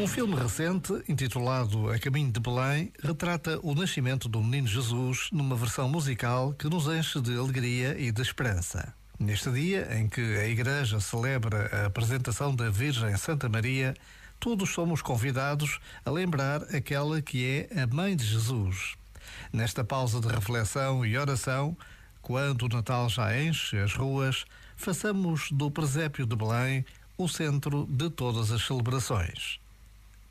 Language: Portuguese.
Um filme recente, intitulado A Caminho de Belém, retrata o nascimento do menino Jesus numa versão musical que nos enche de alegria e de esperança. Neste dia em que a Igreja celebra a apresentação da Virgem Santa Maria, todos somos convidados a lembrar aquela que é a Mãe de Jesus. Nesta pausa de reflexão e oração, quando o Natal já enche as ruas, façamos do presépio de Belém o centro de todas as celebrações.